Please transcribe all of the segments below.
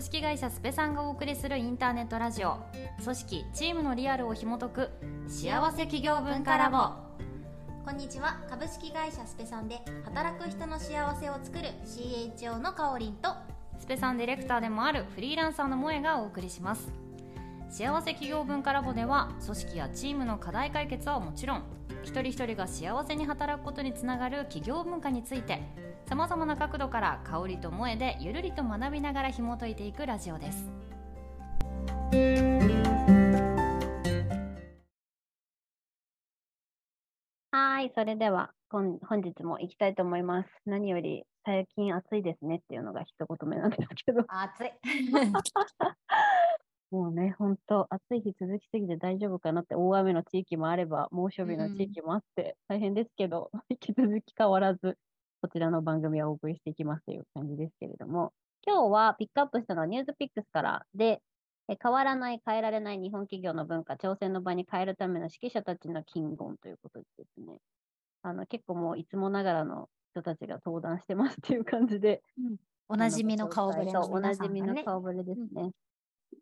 株式会社スペさんがお送りするインターネットラジオ。組織チームのリアルを紐解く幸せ企業文化ラボ。こんにちは株式会社スペさんで働く人の幸せを作る CHO のかおりんとスペさんディレクターでもあるフリーランサーの萌えがお送りします。幸せ企業文化ラボでは組織やチームの課題解決はもちろん一人一人が幸せに働くことにつながる企業文化についてさまざまな角度から香りと萌えでゆるりと学びながら紐解いていくラジオです。はい、それでは本本日も行きたいと思います。何より最近暑いですねっていうのが一言目なんですけど、暑い。もうね、本当暑い日続きすぎて大丈夫かなって大雨の地域もあれば猛暑日の地域もあって大変ですけど、引き続き変わらずこちらの番組はお送りしていきますという感じですけれども、今日はピックアップしたのはニュースピックスからで、え変わらない、変えられない日本企業の文化、挑戦の場に変えるための指揮者たちの金言ということでですね、あの結構もういつもながらの人たちが登壇してますっていう感じで、おなじみの顔ぶれのそうおなじみの顔ぶれですね。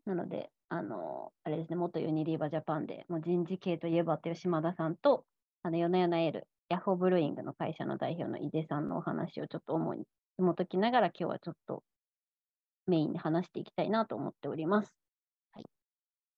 なので、あの、あれですね、元ユニリーバジャパンで、もう人事系といえばっていう島田さんと、あの、ヨナヨナエール、ヤッホーブルーイングの会社の代表の井出さんのお話をちょっと主に紐解きながら、今日はちょっとメインで話していきたいなと思っております。はい。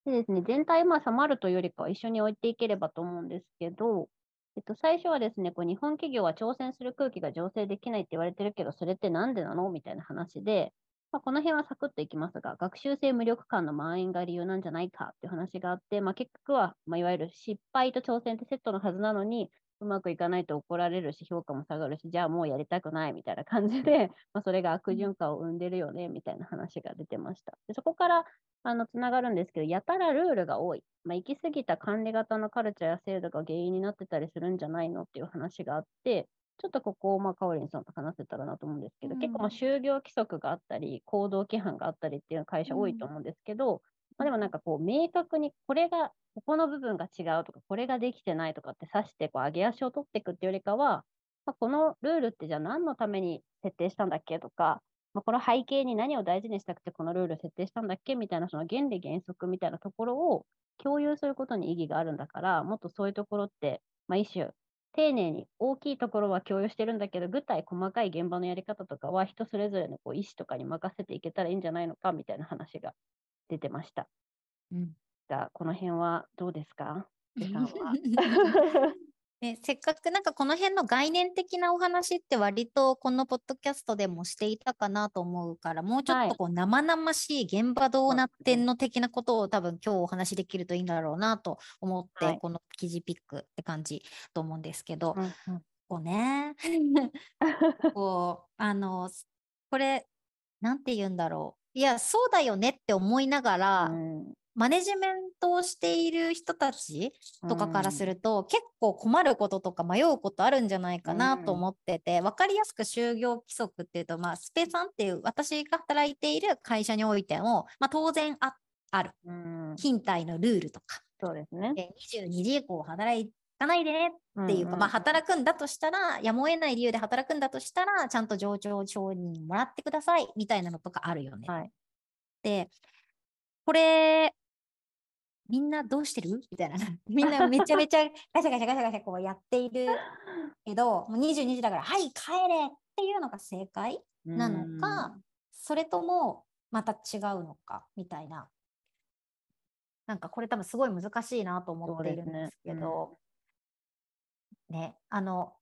でですね、全体、まあ、収まるというよりかは一緒に置いていければと思うんですけど、えっと、最初はですね、こう日本企業は挑戦する空気が醸成できないって言われてるけど、それってなんでなのみたいな話で、まあ、この辺はサクッといきますが、学習性無力感の蔓延が理由なんじゃないかっていう話があって、まあ、結局は、まあ、いわゆる失敗と挑戦ってセットのはずなのに、うまくいかないと怒られるし、評価も下がるし、じゃあもうやりたくないみたいな感じで、まあ、それが悪循環を生んでるよねみたいな話が出てました。でそこからあのつながるんですけど、やたらルールが多い。まあ、行き過ぎた管理型のカルチャーや制度が原因になってたりするんじゃないのっていう話があって、ちょっとここを、まあ、かおりんさんと話せたらなと思うんですけど、うん結構、まあ、就業規則があったり、行動規範があったりっていう会社多いと思うんですけど、まあ、でもなんかこう、明確にこれが、ここの部分が違うとか、これができてないとかって指して、こう、上げ足を取っていくっていうよりかは、まあ、このルールってじゃあ何のために設定したんだっけとか、まあ、この背景に何を大事にしたくてこのルール設定したんだっけみたいなその原理原則みたいなところを共有することに意義があるんだから、もっとそういうところって、まあ、一種、丁寧に大きいところは共有してるんだけど、具体細かい現場のやり方とかは人それぞれのこう意思とかに任せていけたらいいんじゃないのかみたいな話が出てました。うん、この辺はどうですか？ね、せっかくなんかこの辺の概念的なお話って割とこのポッドキャストでもしていたかなと思うからもうちょっはい。とこう生々しい現場どうなってんの的なことを多分今日お話しできるといいんだろうなと思って、はい。この記事ピックって感じと思うんですけど、うんうん。こうね。こうあのこれなんて言うんだろう。いやそうだよねって思いながら、うんマネジメントをしている人たちとかからすると、結構困ることとか迷うことあるんじゃないかなと思ってて、分かりやすく就業規則っていうと、まあ、スペさんっていう私が働いている会社においても、まあ、当然ああるうん、勤怠のルールとか、そうですね。で22時以降働かないでねっていうか、まあ、働くんだとしたら、やむを得ない理由で働くんだとしたら、ちゃんと上長承認もらってくださいみたいなのとかあるよね。はい。で、これ、みんなどうしてる？みたいな。みんなめちゃめちゃ ガシャガシャガシャガシャこうやっている。けど、もう22時だから、はい、帰れっていうのが正解なのか、それともまた違うのかみたいな。なんかこれ多分すごい難しいなと思っているんですねですけど、ね、あの、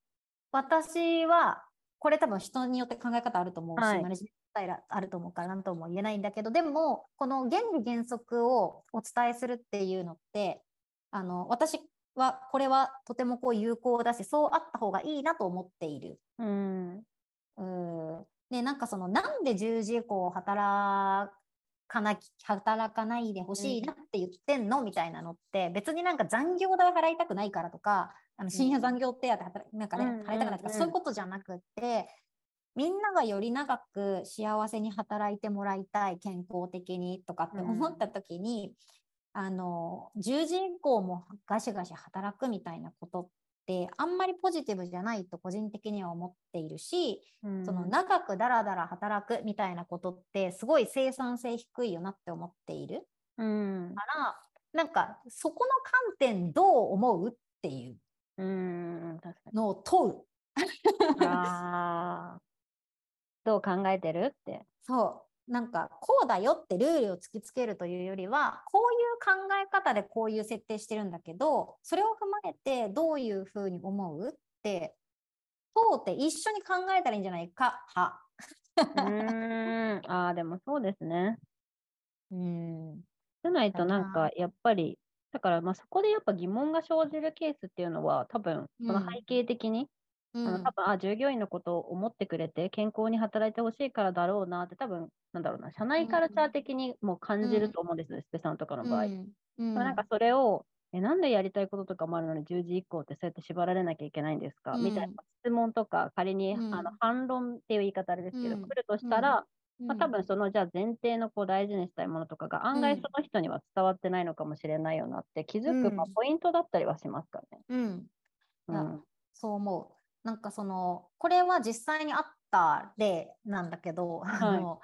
私は、これ多分人によって考え方あると思うし、はい。マネジメントスタイルあると思うから何とも言えないんだけど、でも、この原理原則をお伝えするっていうのって、あの、私はこれはとてもこう有効だし、そうあった方がいいなと思っている。うん。うーんで、なんかその、なんで10時以降働かなき、働かないでほしいなって言ってんの？みたいなのって、別になんか残業代払いたくないからとか、あの深夜残業手当働なんかね、うん払いたくないとか、うんそういうことじゃなくって、みんながより長く幸せに働いてもらいたい、健康的にとかって思った時に、あの、10時以降もガシガシ働くみたいなことっってあんまりポジティブじゃないと個人的には思っているし、うんその長くダラダラ働くみたいなことってすごい生産性低いよなって思っているうん。からなんかそこの観点どう思うっていう。のを問う。どう考えてる？って。そうなんかこうだよってルールを突きつけるというよりはこういう考え方でこういう設定してるんだけどそれを踏まえてどういうふうに思う？って問うて一緒に考えたらいいんじゃないか？は。うーん。ああ、でもそうですね。うんじゃないとだななんかやっぱり、だからまあそこでやっぱ疑問が生じるケースっていうのは多分そのうん背景的に、うん。あの多分あ従業員のことを思ってくれて健康に働いてほしいからだろうなって多分なんだろうな社内カルチャー的にも感じると思うんですよ、スペさんとかの場合。うん。うん。まあなんかそれをえなんでやりたいこととかもあるのに10時以降ってそうやって縛られなきゃいけないんですか、みたいな質問とか仮に、うん。あの反論っていう言い方あれですけど、うん。来るとしたら、まあ、多うん分そのじゃあ前提のこう大事にしたいものとかが案外うんその人には伝わってないのかもしれないよなって気づく、まあうん。ポイントだったりはしますからね。うん。うあん。そう思う。なんかそのこれは実際にあった例なんだけど、あの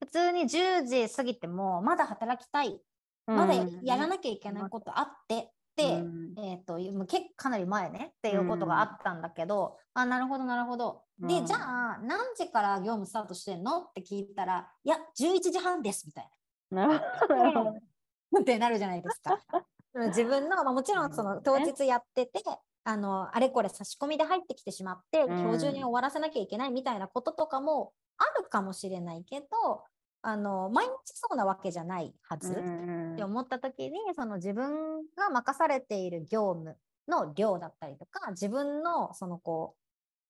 普通に10時過ぎてもまだ働きたい、まだやらなきゃいけないことあって、で、うん。えっ、ともう結構かなり前ねっていうことがあったんだけど、あなるほどなるほど。で、うん。じゃあ何時から業務スタートしてんのって聞いたらいや11時半ですみたいな。ってなるじゃないですか。うん自分の、まあ、もちろんその当日やってて、あのあれこれ差し込みで入ってきてしまって、うん今日中に終わらせなきゃいけないみたいなこととかもあるかもしれないけどあの毎日そうなわけじゃないはず、うんって思った時にその自分が任されている業務の量だったりとか自分のそのこ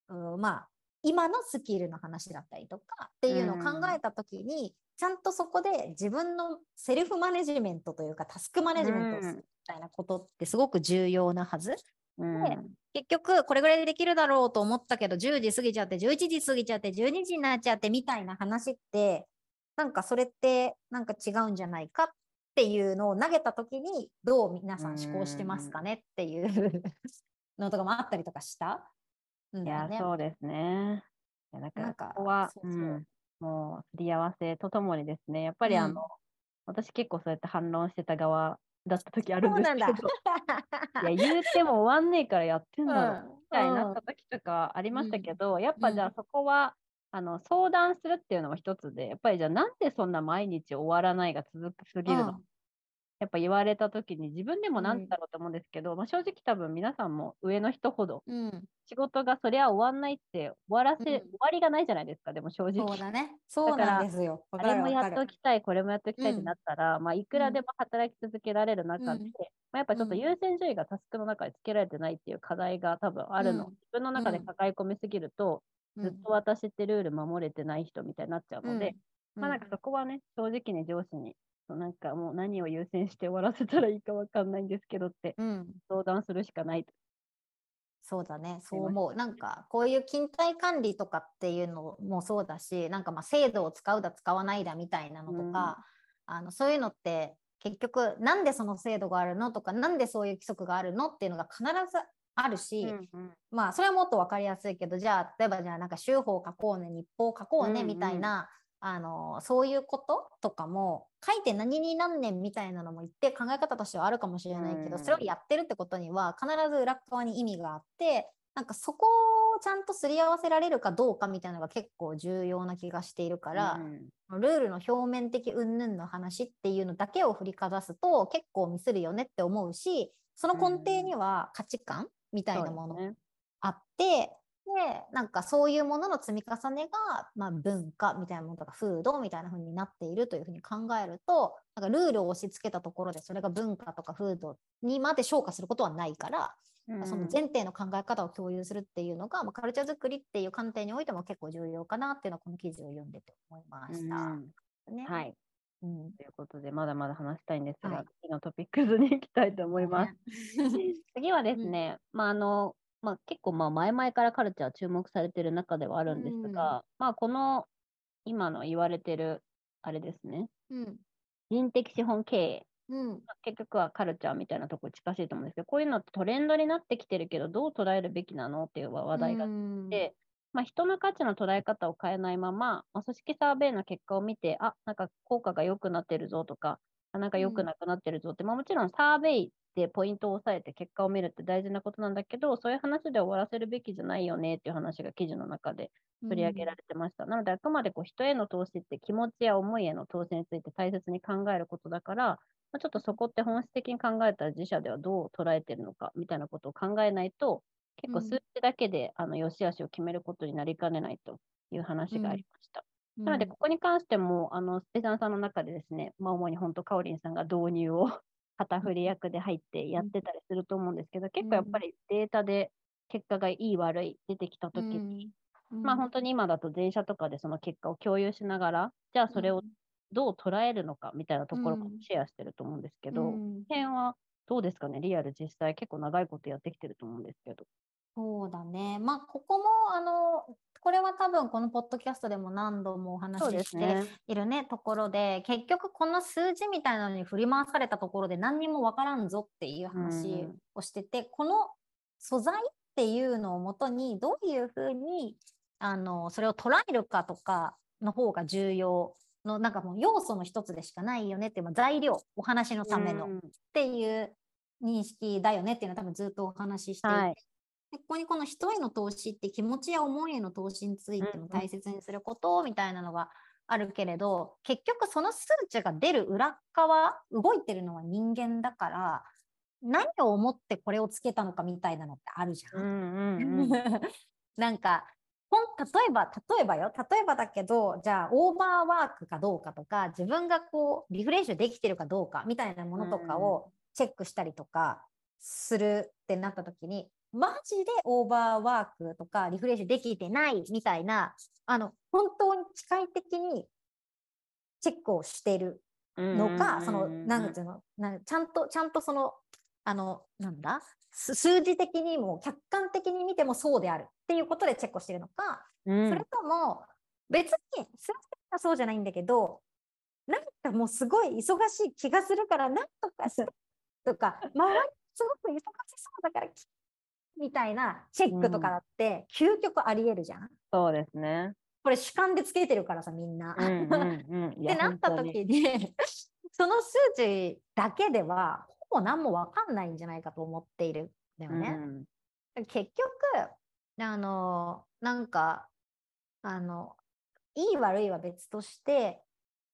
う、うんまあ今のスキルの話だったりとかっていうのを考えた時に、ちゃんとそこで自分のセルフマネジメントというかタスクマネジメントをするみたいなことってすごく重要なはず。結局これぐらいでできるだろうと思ったけど10時過ぎちゃって11時過ぎちゃって12時になっちゃってみたいな話ってなんかそれってなんか違うんじゃないかっていうのを投げた時にどう皆さん思考してますかねっていうのとかもあったりとかした？んいや、だよね。そうですね。なんかここはもうすり合わせとともにですね、やっぱりあの、うん。私結構そうやって反論してた側だった時あるんですけど、いや、言うても終わんねえからやってんだろ、うん。みたいになった時とかありましたけど、やっぱじゃうん。あそこは、あの相談するっていうのも一つで、やっぱりじゃあなんでそんな毎日終わらないが続くすぎるの、うんやっぱ言われた時に自分でもなんうん。だろうと思うんですけど、まあ、正直多分皆さんも上の人ほどうん、仕事がそりゃ終わんないって終わらせ、うん。終わりがないじゃないですか、でも正直。そうだね。そうなんですよ。わあれもや。っときたい、これもやっときたいってうんなったら、まあ、いくらでも働き続けられる中で、うん。まあ、やっぱりちょっとうん。優先順位がタスクの中でつけられてないっていう課題が多分あるの。うん。自分の中でうん。抱え込みすぎると、ずっと私ってルール守れてない人みたいになっちゃうので、うん。まあなんかそこはね、正直に上司に、なんかもう何を優先して終わらせたらいいかわかんないんですけどってうん。相談するしかないと。そうだね、そう思う。なんか、こういう勤怠管理とかっていうのもそうだし、なんかまあ制度を使うだ使わないだみたいなのとか、あのそういうのって結局、なんでその制度があるのとか、なんでそういう規則があるのっていうのが必ずあるし、まあそれはもっと分かりやすいけど、じゃあ、例えばじゃあなんか週報書こうね、日報書こうねうんうん。みたいな、あのそういうこととかも書いて何に何年みたいなのも一定考え方としてはあるかもしれないけど、うんそれをやってるってことには必ず裏側に意味があってなんかそこをちゃんとすり合わせられるかどうかみたいなのが結構重要な気がしているから、ルールの表面的云々の話っていうのだけを振りかざすと結構ミスるよねって思うしその根底には価値観みたいなものね。あって、でなんかそういうものの積み重ねが、まあ、文化みたいなものとか風土みたいな風になっているというふうに考えるとなんかルールを押し付けたところでそれが文化とか風土にまで昇華することはないから、うんその前提の考え方を共有するっていうのが、まあ、カルチャー作りっていう観点においても結構重要かなっていうのはこの記事を読んでて思いました。ねはい。うんということで、まだまだ話したいんですが、はい次のトピックスに行きたいと思います。ね 次はですね、まああの、まあ、結構まあ前々からカルチャー注目されている中ではあるんですが、まあこの今の言われてるあれですね、うん。人的資本経営。うん。結局はカルチャーみたいなところ近しいと思うんですけど、こういうのってトレンドになってきてるけど、どう捉えるべきなのっていう話題があっうんて、まあ、人の価値の捉え方を変えないまま、まあ、組織サーベイの結果を見て、あ、なんか効果が良くなってるぞとか、あなんか良くなくなってるぞって、まあ、もちろんサーベイでポイントを押さえて結果を見るって大事なことなんだけど、そういう話で終わらせるべきじゃないよねっていう話が記事の中で取り上げられてました。なので、あくまでこう人への投資って気持ちや思いへの投資について大切に考えることだから、まあ、ちょっとそこって本質的に考えたら自社ではどう捉えてるのかみたいなことを考えないと、結構うん数字だけで、あの良し悪しを決めることになりかねないという話がありました。なので、ここに関しても、あの、スペシャルさんの中でですね、まあ、主に本当、カオリンさんが導入を旗振り役で入ってやってたりすると思うんですけど、結構やっぱりデータで結果がいい悪い出てきたときに、まあ本当に今だと電車とかでその結果を共有しながら、じゃあそれをどう捉えるのかみたいなところもうん。シェアしてると思うんですけど、うん辺はどうですかね、リアル実際結構長いことやってきてると思うんですけど。そうだね。まあ、ここも、あの、これは多分このポッドキャストでも何度もお話しして。いるね、ところで、結局この数字みたいなのに振り回されたところで何にもわからんぞっていう話うんをしてて、この素材っていうのをもとにどういうふうに、あの、それを捉えるかとかの方が重要の、なんかもう要素の一つでしかないよねっていう、まあ材料、お話のための。うんっていう認識だよねっていうのは多分ずっとお話ししていて、はいでここにこの人への投資って気持ちや思いへの投資についても大切にすることみたいなのがあるけれど、結局その数値が出る裏側動いてるのは人間だから何を思ってこれをつけたのかみたいなのってあるじゃ。うんんうんうん。なんかほん例えば例えばよ例えばだけどじゃあオーバーワークかどうかとか自分がこうリフレッシュできてるかどうかみたいなものとかをチェックしたりとかするってなった時にマジでオーバーワークとかリフレッシュできてないみたいなあの本当に機械的にチェックをしてるのか、その、なんていうの、なんちゃんと、ちゃんとその、あの、なんだ、す数字的にも客観的に見てもそうであるっていうことでチェックをしてるのか、うん。それとも、別に数字はそうじゃないんだけど、なんかもうすごい忙しい気がするから、なんとかしてとか、周りすごく忙しそうだから、きみたいなチェックとかだって、究極あり得るじゃん。そうですね。これ主観でつけてるからさ、みんな。うんうんうん。いやってなった時にその数値だけではほぼ何も分かんないんじゃないかと思っているんだよね。結局あのなんかあのいい悪いは別として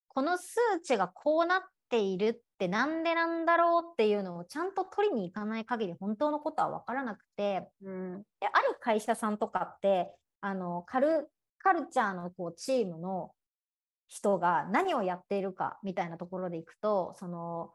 この数値がこうなっているってなんでなんだろうっていうのをちゃんと取りに行かない限り本当のことは分からなくて。うん。うんである会社さんとかってあのカルカルチャーのこうチームの人が何をやっているかみたいなところでいくとその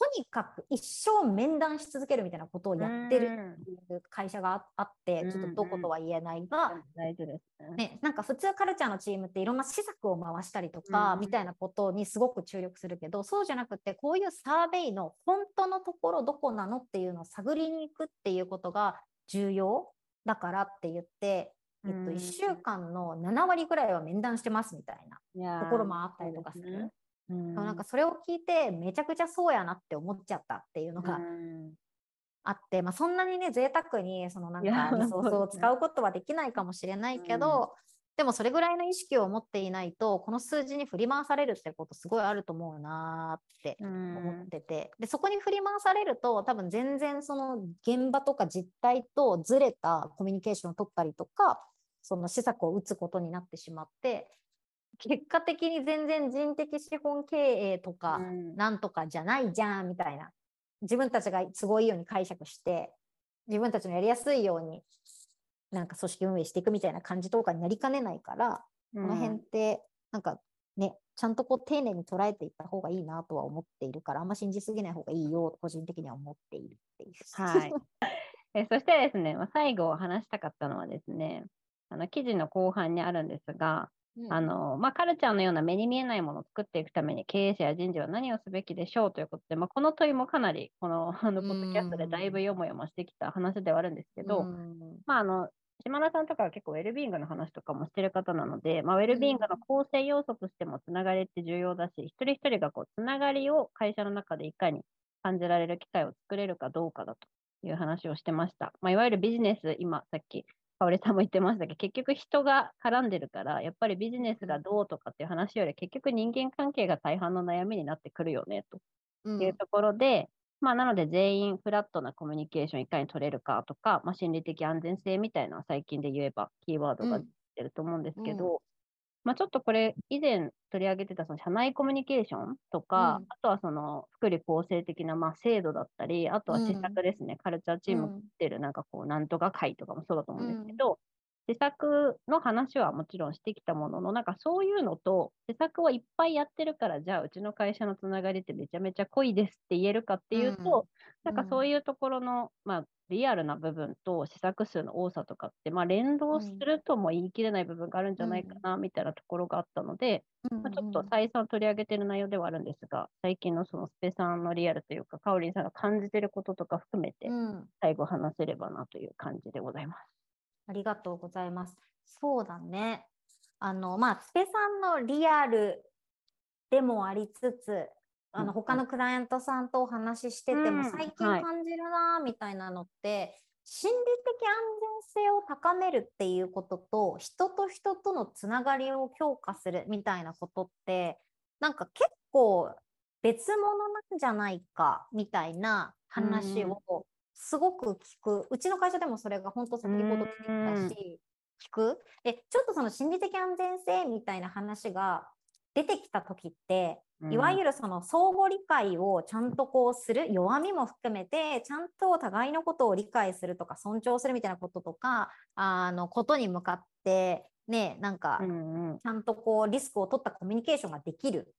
とにかく一生面談し続けるみたいなことをやってるっていう会社がああってちょっとどことは言えないが、大事です。ね。ね、なんか普通カルチャーのチームっていろんな施策を回したりとか、うん。みたいなことにすごく注力するけどそうじゃなくてこういうサーベイの本当のところどこなのっていうのを探りに行くっていうことが重要だからって言って、えっと、うん。1週間の7割ぐらいは面談してますみたいな。ところもあったりとかする。そうん。なんかそれを聞いてめちゃくちゃそうやなって思っちゃったっていうのがうん。あって、まあ、そんなにね贅沢にそのなんかリソースを使うことはできないかもしれないけど、でもそれぐらいの意識を持っていないとこの数字に振り回されるってことすごいあると思うなーってうん。思ってて、でそこに振り回されると多分全然その現場とか実態とずれたコミュニケーションを取ったりとかその施策を打つことになってしまって結果的に全然人的資本経営とか、うんなんとかじゃないじゃんみたいな自分たちが都合いいように解釈して自分たちのやりやすいようになんか組織運営していくみたいな感じとかになりかねないから、この辺ってなんかねちゃんとこう丁寧に捉えていった方がいいなとは思っているからあんま信じすぎない方がいいよ個人的には思っているっていう。はい。えそしてですね、まあ、最後話したかったのはですね、あの記事の後半にあるんですが、うん。あのまあ、カルチャーのような目に見えないものを作っていくために経営者や人事は何をすべきでしょうということで、まあ、この問いもかなりこのあのポッドキャストでだいぶよもやましてきた話ではあるんですけど、うん。まあ、あの島田さんとかは結構ウェルビーイングの話とかもしてる方なので、まあ、ウェルビーイングの構成要素としてもつながりって重要だし、一人一人がこうつながりを会社の中でいかに感じられる機会を作れるかどうかだという話をしてました。まあ、いわゆるビジネス、今さっき香織さんも言ってましたけど、結局人が絡んでるから、やっぱりビジネスがどうとかっていう話より、結局人間関係が大半の悩みになってくるよねとうん。いうところで、まあ、なので全員フラットなコミュニケーションいかに取れるかとか、まあ、心理的安全性みたいなのは最近で言えばキーワードが出てると思うんですけど、まあ、ちょっとこれ以前取り上げてたその社内コミュニケーションとか、うん。あとはその福利厚生的なまあ制度だったり、あとは施策ですね、カルチャーチームうん。がってるなんかこうなんとか会とかもそうだと思うんですけど、施策の話はもちろんしてきたものの、なんかそういうのと、施策をいっぱいやってるから、じゃあうちの会社のつながりってめちゃめちゃ濃いですって言えるかっていうと、なんかそういうところの、まあ、リアルな部分と施策数の多さとかって、まあ、連動するとも言い切れない部分があるんじゃないかな、みたいなところがあったので、うんまあ、ちょっと再三取り上げてる内容ではあるんですが、最近のそのスペさんのリアルというか、かおりんさんが感じてることとか含めて、うん最後話せればなという感じでございます。ありがとうございます。そうだね。あの、まあ、スペさんのリアルでもありつつ、あうんの、他のクライアントさんとお話ししてても、うん最近はい感じるなーみたいなのって、心理的安全性を高めるっていうことと、人と人とのつながりを強化するみたいなことって、なんか結構別物なんじゃないかみたいな話うんをすごく聞く。うちの会社でもそれが本当先ほど出てきたし、聞く？で、ちょっとその心理的安全性みたいな話が出てきた時って、いわゆるその相互理解をちゃんとこうする弱みも含めてちゃんと互いのことを理解するとか尊重するみたいなこととかあのことに向かってねなんかちゃんとこうリスクを取ったコミュニケーションができる。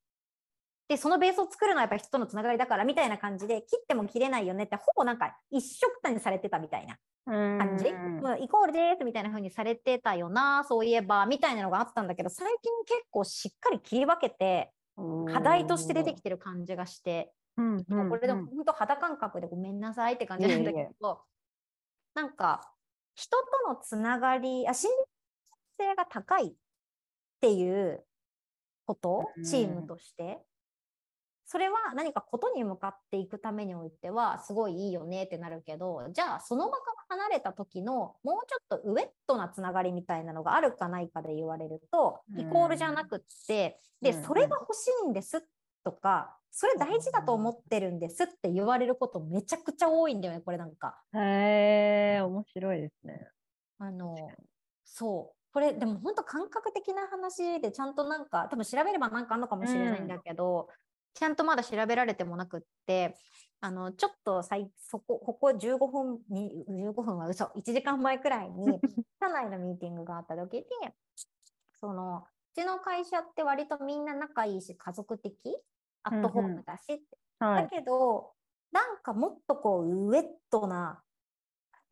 で、そのベースを作るのはやっぱり人とのつながりだからみたいな感じで切っても切れないよねってほぼなんか一緒くたにされてたみたいな感じ、イコールですみたいな風にされてたよなそういえばみたいなのがあったんだけど最近結構しっかり切り分けて課題として出てきてる感じがして、うんうんもうこれでうんも本当肌感覚でごめんなさいって感じなんだいえいけど、なんか人とのつながりあ心理性が高いっていうこと？うん。チームとして、それは何かことに向かっていくためにおいてはすごいいいよねってなるけどじゃあその場から離れた時のもうちょっとウェットなつながりみたいなのがあるかないかで言われるとイコールじゃなくって、でうんそれが欲しいんですとかそれ大事だと思ってるんですって言われることめちゃくちゃ多いんだよねこれなんか。へえ、面白いですね。あのそうこれでも本当感覚的な話でちゃんとなんか多分調べればなんかあるのかもしれないんだけど、ちゃんとまだ調べられてもなくってあのちょっとさいそこここ15分に15分は嘘1時間前くらいに 社内のミーティングがあった時にそのうちの会社って割とみんな仲いいし家族的アットホームだしって、だはい。けどなんかもっとこうウェットな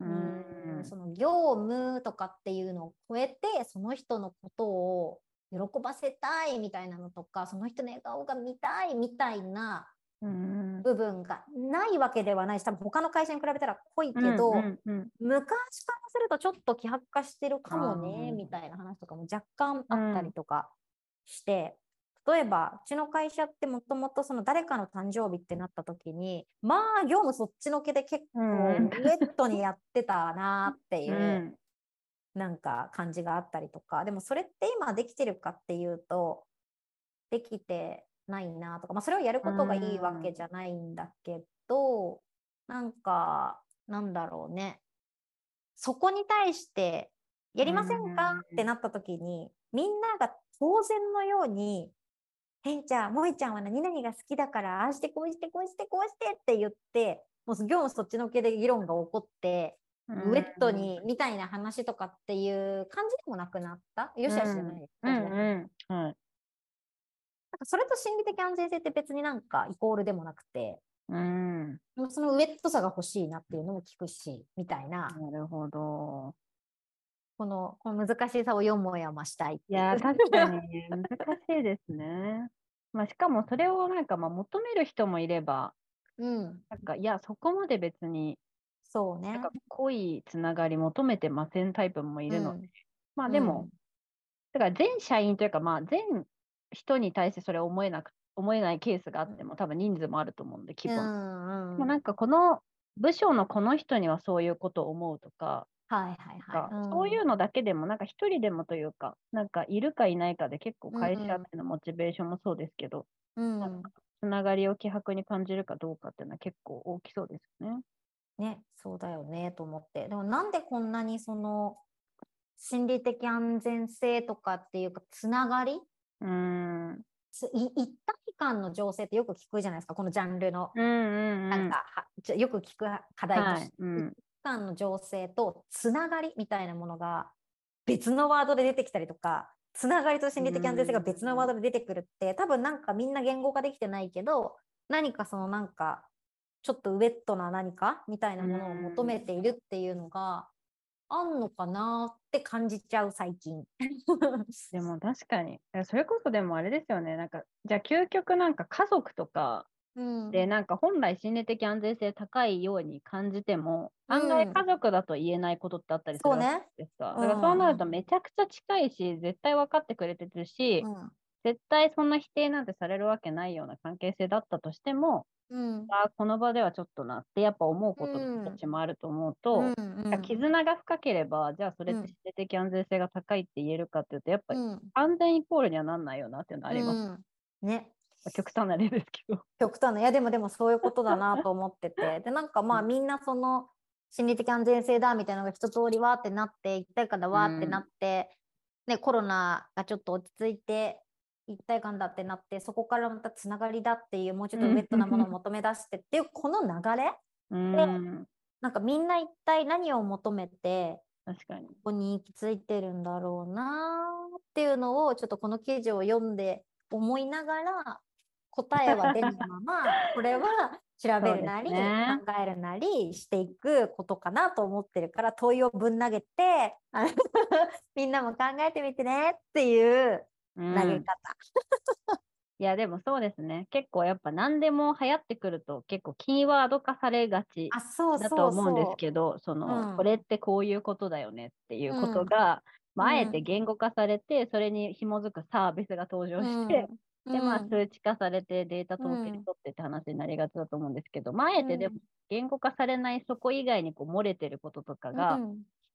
ううんんその業務とかっていうのを超えてその人のことを喜ばせたいみたいなのとかその人の笑顔が見たいみたいなうん。部分がないわけではないし多分他の会社に比べたら濃いけど、うんうん昔からするとちょっと希薄化してるかもねみたいな話とかも若干あったりとかして、例えばうちの会社ってもともとその誰かの誕生日ってなった時にまあ業務そっちのけで結構うん。ウェットにやってたなっていうう。んなんか感じがあったりとかでもそれって今できてるかっていうとできてないなとか、まあ、それをやることがいいわけじゃないんだけどなんかなんだろうね。そこに対してやりませんかうんってなった時にみんなが当然のようにえじゃあ萌ちゃんは何々が好きだからああしてこうしてこうしてこうしてって言ってもう業務そっちのけで議論が起こってウェットにみたいな話とかっていう感じでもなくなった？よしあしじゃない？うん。なんかうんはい。それと心理的安全性って別になんかイコールでもなくて、うん。そのウェットさが欲しいなっていうのも聞くし、みたいな、なるほど。このこの難しさをよもやましたいっていやー、確かに難しいですね。まあ、しかもそれをなんかまあ求める人もいれば、うん。なんかいや、そこまで別にそうね。なんか濃いつながり求めてませんタイプもいるので、まあでも、だから全社員というか、まあ全人に対してそれ思えなく、思えないケースがあっても、多分人数もあると思うんで、規模。うんうん、もうなんかこの部署のこの人にはそういうことを思うとか、はいはいはい。そういうのだけでも、なんか一人でもというか、なんかいるかいないかで結構会社でのモチベーションもそうですけど、うん、なんかつながりを希薄に感じるかどうかっていうのは結構大きそうですよね。ね、そうだよねと思って。でもなんでこんなにその心理的安全性とかっていうかつながり？うーん。つい一体感の情勢ってよく聞くじゃないですかこのジャンルの、うんうんうん。なんかはじゃよく聞く課題とはして、い。うん。一体感の情勢とつながりみたいなものが別のワードで出てきたりとかつながりと心理的安全性が別のワードで出てくるって多分なんかみんな言語化できてないけど何かそのなんかちょっとウェットな何かみたいなものを求めているっていうのがあんのかなって感じちゃう最近。でも確かに。えそれこそでもあれですよね。なんか、じゃあ究極なんか家族とかうんで、なんか本来心理的安全性高いように感じても、案うん外家族だと言えないことってあったりするわそうね。けですか。うんだからそうなるとめちゃくちゃ近いし、絶対分かってくれてるし、うん絶対そんな否定なんてされるわけないような関係性だったとしても、うん。あーこの場ではちょっとなってやっぱ思うことうんたちもあると思うと、うんうん。絆が深ければ、じゃあそれっうんて心理的安全性が高いって言えるかっていうと、やっぱりうん。安全イコールにはなんないよなっていうのあります。うん。ね。極端な例ですけど。極端な。いやでもでもそういうことだなと思ってて。でなんかまあうん。みんなその心理的安全性だみたいなのが一通りわーってなって一体感だわーってなって、ね、コロナがちょっと落ち着いて一体感だってなってそこからまたつながりだっていうもうちょっとウェットなものを求め出してっていうこの流れ？うーん、なんかみんな一体何を求めて確かに。ここに行き着いてるんだろうなーっていうのをちょっとこの記事を読んで思いながら答えは出ないまま これは調べるなり、ね。考えるなりしていくことかなと思ってるから問いをぶん投げて みんなも考えてみてねっていううん。投げ方。いや、でもそうですね。結構やっぱ何でも流行ってくると結構キーワード化されがちだと思うんですど。けど、その、うん。これってこういうことだよねっていうことうんが、まあ、あえてうん言語化されて、それに紐づくサービスが登場して、うん。で、まあ、うん。数値化されてデータ統計うんにとってって話になりがちだと思うんですけど、まあ、あえてでもうん。言語化されないそこ以外にこう漏れてることとかが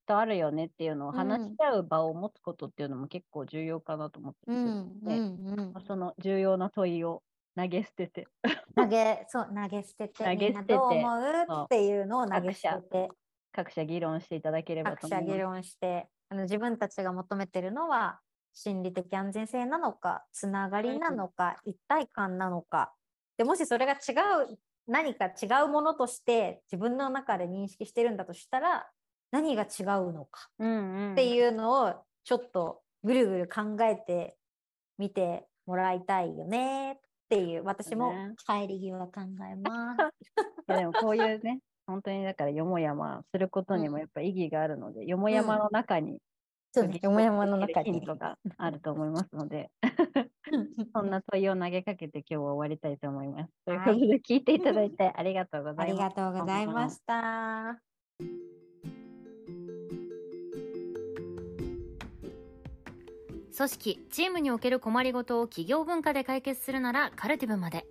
とあるよねっていうのをうん話し合う場を持つことっていうのも結構重要かなと思ってるうんで。うん。その重要な問いを投げ捨てて、投げそう投げ捨てて投げ捨ててどう思うっていうのを投げ捨てて。各社議論していただければと思います。各社議論してあの自分たちが求めてるのは心理的安全性なのかつながりなのか、一体感なのか。でもしそれが違う何か違うものとして自分の中で認識してるんだとしたら何が違うのかうんうん、っていうのをちょっとぐるぐる考えてみてもらいたいよねっていう私もね帰り際考えます。でもこういうね、本当にだからよもやますることにもうんやっぱ意義があるので、よもやまの中に、そうね、よもやまの中にヒントがあると思いますので、そんな問いを投げかけて今日は終わりたいと思います。ということで聞いていただいてありがとうござありいます。がとうございました。組織チームにおける困りごとを企業文化で解決するならカルティブまで。